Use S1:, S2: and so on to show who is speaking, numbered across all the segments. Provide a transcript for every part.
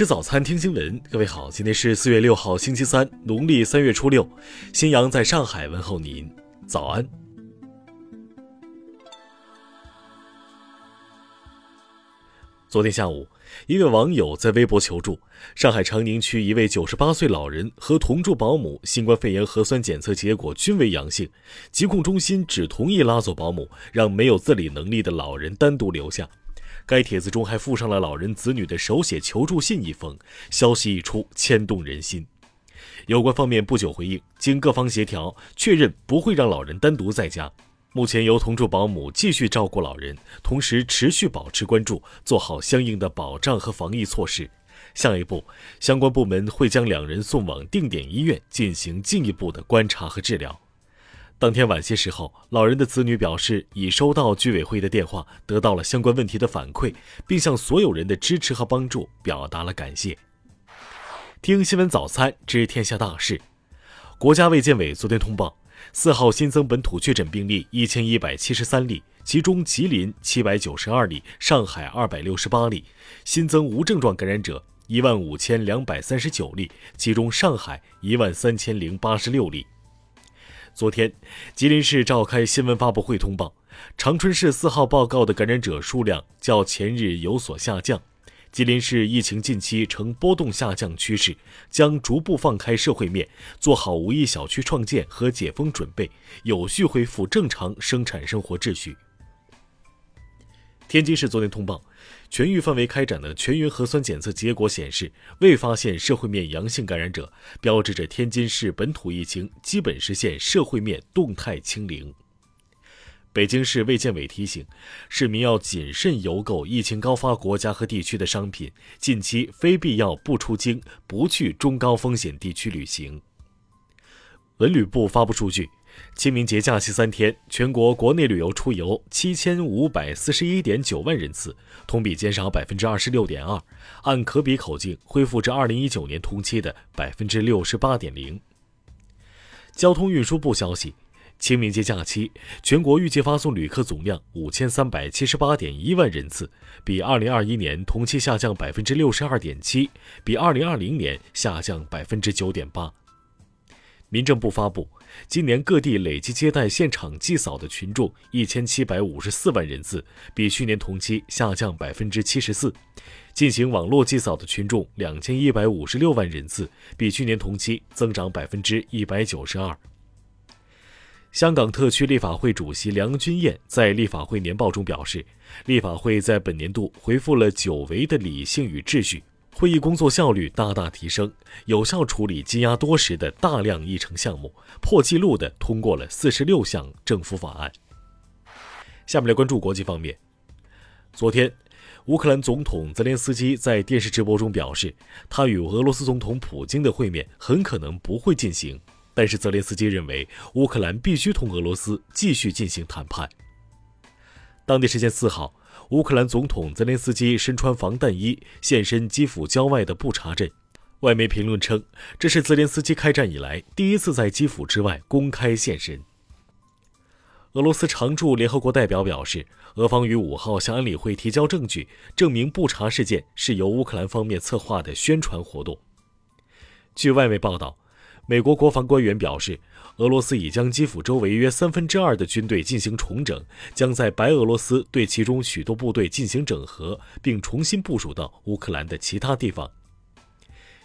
S1: 吃早餐，听新闻。各位好，今天是四月六号，星期三，农历三月初六。新阳在上海问候您，早安。昨天下午，一位网友在微博求助：上海长宁区一位九十八岁老人和同住保姆新冠肺炎核酸检测结果均为阳性，疾控中心只同意拉走保姆，让没有自理能力的老人单独留下。该帖子中还附上了老人子女的手写求助信一封，消息一出，牵动人心。有关方面不久回应，经各方协调，确认不会让老人单独在家。目前由同住保姆继续照顾老人，同时持续保持关注，做好相应的保障和防疫措施。下一步，相关部门会将两人送往定点医院进行进一步的观察和治疗。当天晚些时候，老人的子女表示已收到居委会的电话，得到了相关问题的反馈，并向所有人的支持和帮助表达了感谢。听新闻早餐知天下大事。国家卫健委昨天通报，四号新增本土确诊病例一千一百七十三例，其中吉林七百九十二例，上海二百六十八例；新增无症状感染者一万五千两百三十九例，其中上海一万三千零八十六例。昨天，吉林市召开新闻发布会通报，长春市四号报告的感染者数量较前日有所下降。吉林市疫情近期呈波动下降趋势，将逐步放开社会面，做好无疫小区创建和解封准备，有序恢复正常生产生活秩序。天津市昨天通报，全域范围开展的全员核酸检测结果显示，未发现社会面阳性感染者，标志着天津市本土疫情基本实现社会面动态清零。北京市卫健委提醒，市民要谨慎邮购疫情高发国家和地区的商品，近期非必要不出京，不去中高风险地区旅行。文旅部发布数据。清明节假期三天，全国国内旅游出游七千五百四十一点九万人次，同比减少百分之二十六点二，按可比口径恢复至二零一九年同期的百分之六十八点零。交通运输部消息，清明节假期全国预计发送旅客总量五千三百七十八点一万人次，比二零二一年同期下降百分之六十二点七，比二零二零年下降百分之九点八。民政部发布，今年各地累计接待现场祭扫的群众一千七百五十四万人次，比去年同期下降百分之七十四；进行网络祭扫的群众两千一百五十六万人次，比去年同期增长百分之一百九十二。香港特区立法会主席梁君彦在立法会年报中表示，立法会在本年度恢复了久违的理性与秩序。会议工作效率大大提升，有效处理积压多时的大量议程项目，破纪录地通过了四十六项政府法案。下面来关注国际方面。昨天，乌克兰总统泽连斯基在电视直播中表示，他与俄罗斯总统普京的会面很可能不会进行，但是泽连斯基认为乌克兰必须同俄罗斯继续进行谈判。当地时间四号。乌克兰总统泽连斯基身穿防弹衣现身基辅郊外的布查镇，外媒评论称，这是泽连斯基开战以来第一次在基辅之外公开现身。俄罗斯常驻联合国代表表示，俄方于五号向安理会提交证据，证明布查事件是由乌克兰方面策划的宣传活动。据外媒报道。美国国防官员表示，俄罗斯已将基辅周围约三分之二的军队进行重整，将在白俄罗斯对其中许多部队进行整合，并重新部署到乌克兰的其他地方。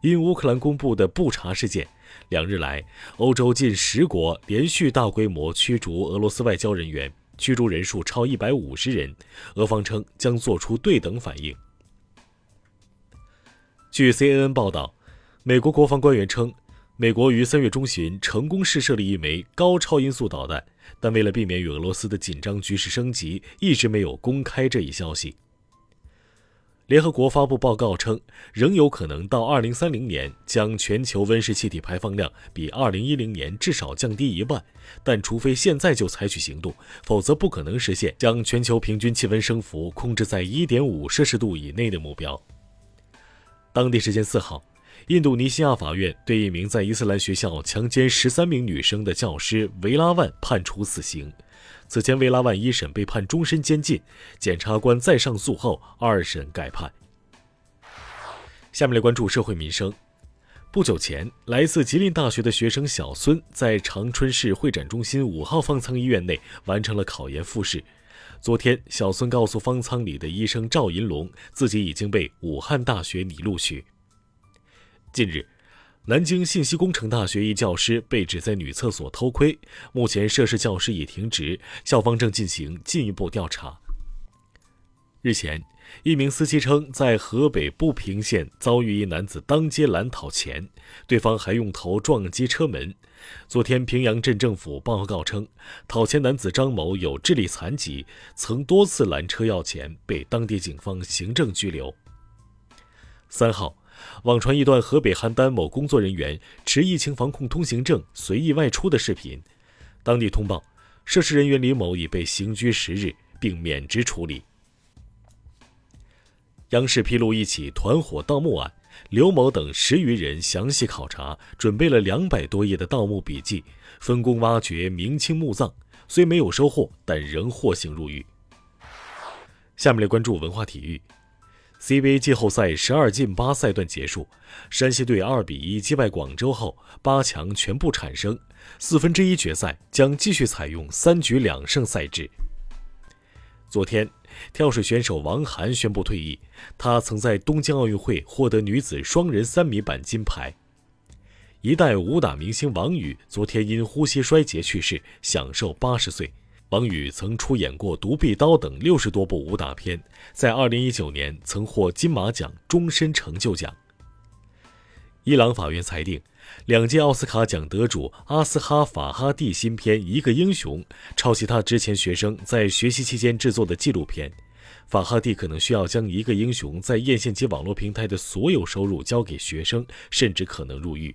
S1: 因乌克兰公布的布查事件，两日来，欧洲近十国连续大规模驱逐俄罗斯外交人员，驱逐人数超一百五十人。俄方称将做出对等反应。据 CNN 报道，美国国防官员称。美国于三月中旬成功试射了一枚高超音速导弹，但为了避免与俄罗斯的紧张局势升级，一直没有公开这一消息。联合国发布报告称，仍有可能到二零三零年将全球温室气体排放量比二零一零年至少降低一半，但除非现在就采取行动，否则不可能实现将全球平均气温升幅控制在一点五摄氏度以内的目标。当地时间四号。印度尼西亚法院对一名在伊斯兰学校强奸十三名女生的教师维拉万判处死刑。此前，维拉万一审被判终身监禁，检察官再上诉后，二审改判。下面来关注社会民生。不久前，来自吉林大学的学生小孙在长春市会展中心五号方舱医院内完成了考研复试。昨天，小孙告诉方舱里的医生赵银龙，自己已经被武汉大学拟录取。近日，南京信息工程大学一教师被指在女厕所偷窥，目前涉事教师已停职，校方正进行进一步调查。日前，一名司机称，在河北步平县遭遇一男子当街拦讨钱，对方还用头撞击车门。昨天，平阳镇政府报告称，讨钱男子张某有智力残疾，曾多次拦车要钱，被当地警方行政拘留。三号，网传一段河北邯郸某工作人员持疫情防控通行证随意外出的视频，当地通报，涉事人员李某已被刑拘十日，并免职处理。央视披露一起团伙盗墓案，刘某等十余人详细考察，准备了两百多页的盗墓笔记，分工挖掘明清墓葬，虽没有收获，但仍获刑入狱。下面来关注文化体育，CBA 季后赛十二进八赛段结束，山西队二比一击败广州后，八强全部产生，四分之一决赛将继续采用三局两胜赛制。昨天。跳水选手王涵宣布退役。她曾在东京奥运会获得女子双人三米板金牌。一代武打明星王宇昨天因呼吸衰竭去世，享寿八十岁。王宇曾出演过《独臂刀》等六十多部武打片，在二零一九年曾获金马奖终身成就奖。伊朗法院裁定。两届奥斯卡奖得主阿斯哈·法哈蒂新片《一个英雄》抄袭他之前学生在学习期间制作的纪录片，法哈蒂可能需要将《一个英雄》在院线及网络平台的所有收入交给学生，甚至可能入狱。